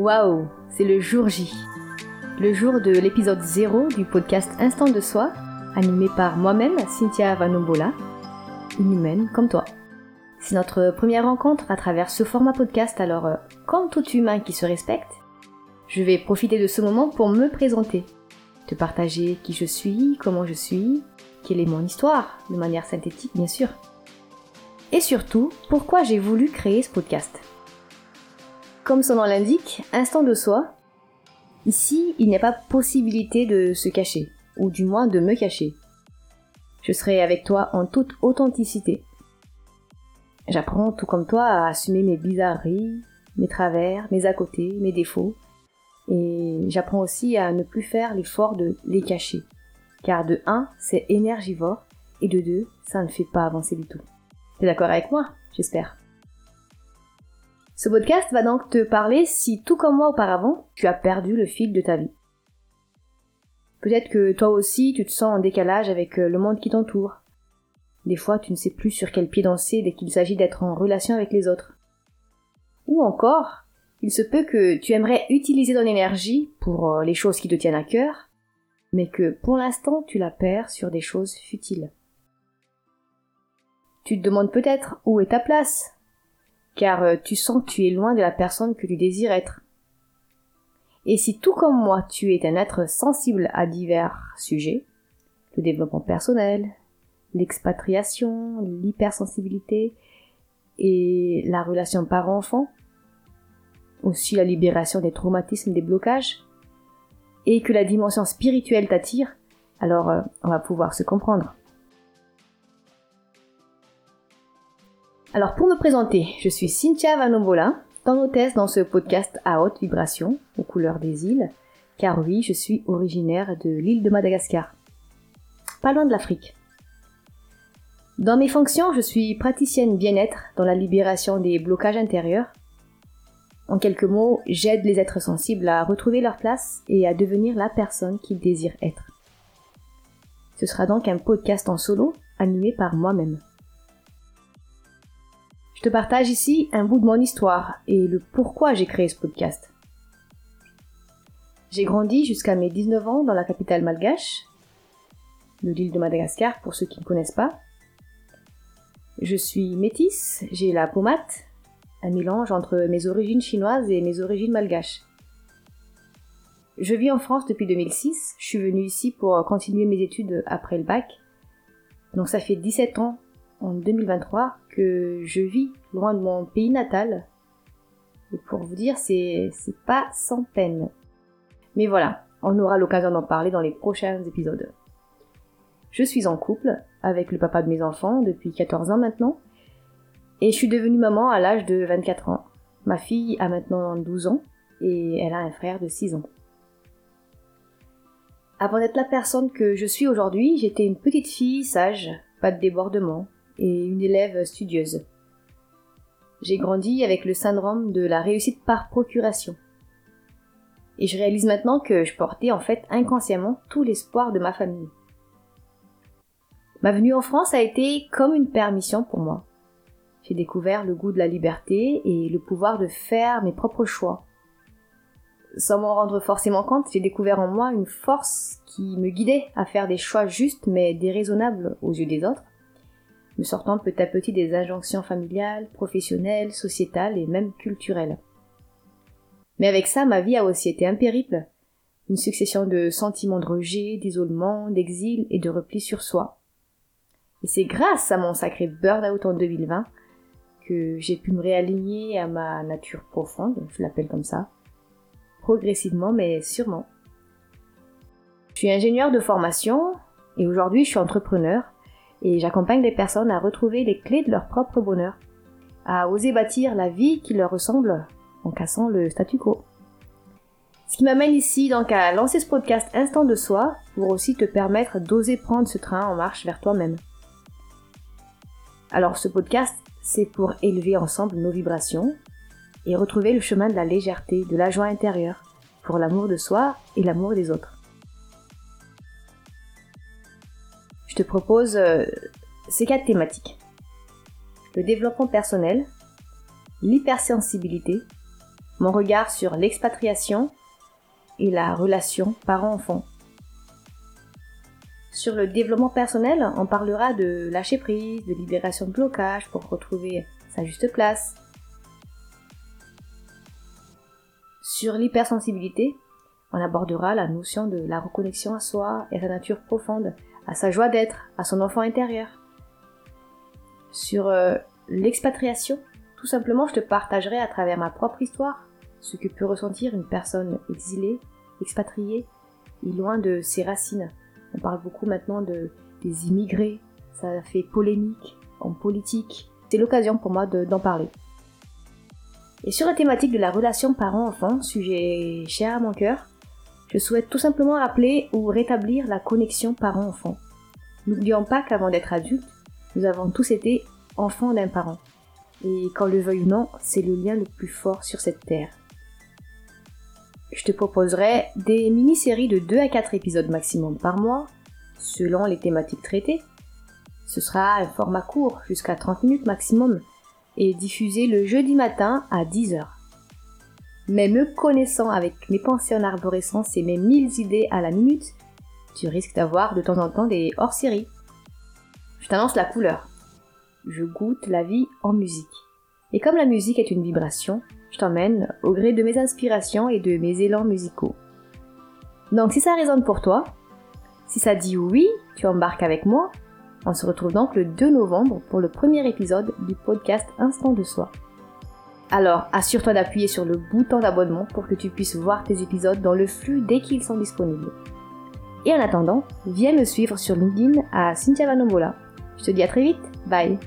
Waouh, c'est le jour J. Le jour de l'épisode 0 du podcast Instant de soi, animé par moi-même, Cynthia Vanombola, une humaine comme toi. C'est notre première rencontre à travers ce format podcast, alors euh, comme tout humain qui se respecte, je vais profiter de ce moment pour me présenter, te partager qui je suis, comment je suis, quelle est mon histoire, de manière synthétique bien sûr. Et surtout, pourquoi j'ai voulu créer ce podcast. Comme son nom l'indique, instant de soi, ici, il n'y a pas possibilité de se cacher, ou du moins de me cacher. Je serai avec toi en toute authenticité. J'apprends tout comme toi à assumer mes bizarreries, mes travers, mes à côté, mes défauts. Et j'apprends aussi à ne plus faire l'effort de les cacher. Car de 1, c'est énergivore, et de 2, ça ne fait pas avancer du tout. T'es d'accord avec moi, j'espère. Ce podcast va donc te parler si, tout comme moi auparavant, tu as perdu le fil de ta vie. Peut-être que toi aussi tu te sens en décalage avec euh, le monde qui t'entoure. Des fois tu ne sais plus sur quel pied danser dès qu'il s'agit d'être en relation avec les autres. Ou encore, il se peut que tu aimerais utiliser ton énergie pour euh, les choses qui te tiennent à cœur, mais que pour l'instant tu la perds sur des choses futiles. Tu te demandes peut-être où est ta place, car euh, tu sens que tu es loin de la personne que tu désires être. Et si tout comme moi tu es un être sensible à divers sujets, le développement personnel, l'expatriation, l'hypersensibilité et la relation parent-enfant, aussi la libération des traumatismes, des blocages, et que la dimension spirituelle t'attire, alors euh, on va pouvoir se comprendre. Alors pour me présenter, je suis Cynthia Vanombola, ton hôtesse dans ce podcast à haute vibration, aux couleurs des îles, car oui, je suis originaire de l'île de Madagascar, pas loin de l'Afrique. Dans mes fonctions, je suis praticienne bien-être dans la libération des blocages intérieurs. En quelques mots, j'aide les êtres sensibles à retrouver leur place et à devenir la personne qu'ils désirent être. Ce sera donc un podcast en solo animé par moi-même. Je te partage ici un bout de mon histoire et le pourquoi j'ai créé ce podcast. J'ai grandi jusqu'à mes 19 ans dans la capitale malgache, de l'île de Madagascar pour ceux qui ne connaissent pas. Je suis métisse, j'ai la pommade, un mélange entre mes origines chinoises et mes origines malgaches. Je vis en France depuis 2006, je suis venue ici pour continuer mes études après le bac. Donc ça fait 17 ans en 2023 que je vis loin de mon pays natal. Et pour vous dire, c'est, pas sans peine. Mais voilà, on aura l'occasion d'en parler dans les prochains épisodes. Je suis en couple avec le papa de mes enfants depuis 14 ans maintenant. Et je suis devenue maman à l'âge de 24 ans. Ma fille a maintenant 12 ans et elle a un frère de 6 ans. Avant d'être la personne que je suis aujourd'hui, j'étais une petite fille sage, pas de débordement, et une élève studieuse. J'ai grandi avec le syndrome de la réussite par procuration. Et je réalise maintenant que je portais en fait inconsciemment tout l'espoir de ma famille. Ma venue en France a été comme une permission pour moi. J'ai découvert le goût de la liberté et le pouvoir de faire mes propres choix. Sans m'en rendre forcément compte, j'ai découvert en moi une force qui me guidait à faire des choix justes mais déraisonnables aux yeux des autres, me sortant petit à petit des injonctions familiales, professionnelles, sociétales et même culturelles. Mais avec ça, ma vie a aussi été un périple, une succession de sentiments de rejet, d'isolement, d'exil et de repli sur soi. Et c'est grâce à mon sacré burn-out en 2020 que j'ai pu me réaligner à ma nature profonde, je l'appelle comme ça, progressivement mais sûrement. Je suis ingénieur de formation et aujourd'hui je suis entrepreneur et j'accompagne les personnes à retrouver les clés de leur propre bonheur, à oser bâtir la vie qui leur ressemble en cassant le statu quo. Ce qui m'amène ici donc à lancer ce podcast Instant de soi pour aussi te permettre d'oser prendre ce train en marche vers toi-même. Alors ce podcast, c'est pour élever ensemble nos vibrations et retrouver le chemin de la légèreté, de la joie intérieure, pour l'amour de soi et l'amour des autres. Je te propose euh, ces quatre thématiques. Le développement personnel, l'hypersensibilité, mon regard sur l'expatriation et la relation parent-enfant. Sur le développement personnel, on parlera de lâcher prise, de libération de blocage pour retrouver sa juste place. Sur l'hypersensibilité, on abordera la notion de la reconnexion à soi et à sa nature profonde, à sa joie d'être, à son enfant intérieur. Sur euh, l'expatriation, tout simplement, je te partagerai à travers ma propre histoire ce que peut ressentir une personne exilée, expatriée et loin de ses racines. On parle beaucoup maintenant de, des immigrés, ça fait polémique en politique. C'est l'occasion pour moi d'en parler. Et sur la thématique de la relation parent-enfant, sujet cher à mon cœur, je souhaite tout simplement rappeler ou rétablir la connexion parent-enfant. N'oublions pas qu'avant d'être adultes, nous avons tous été enfants d'un parent. Et quand le veuille ou non, c'est le lien le plus fort sur cette terre. Je te proposerai des mini-séries de 2 à 4 épisodes maximum par mois, selon les thématiques traitées. Ce sera un format court, jusqu'à 30 minutes maximum, et diffusé le jeudi matin à 10h. Mais me connaissant avec mes pensées en arborescence et mes 1000 idées à la minute, tu risques d'avoir de temps en temps des hors-séries. Je t'annonce la couleur. Je goûte la vie en musique. Et comme la musique est une vibration, je t'emmène au gré de mes inspirations et de mes élans musicaux. Donc si ça résonne pour toi, si ça dit oui, tu embarques avec moi. On se retrouve donc le 2 novembre pour le premier épisode du podcast Instant de Soi. Alors, assure-toi d'appuyer sur le bouton d'abonnement pour que tu puisses voir tes épisodes dans le flux dès qu'ils sont disponibles. Et en attendant, viens me suivre sur LinkedIn à Cynthia Vanombola. Je te dis à très vite, bye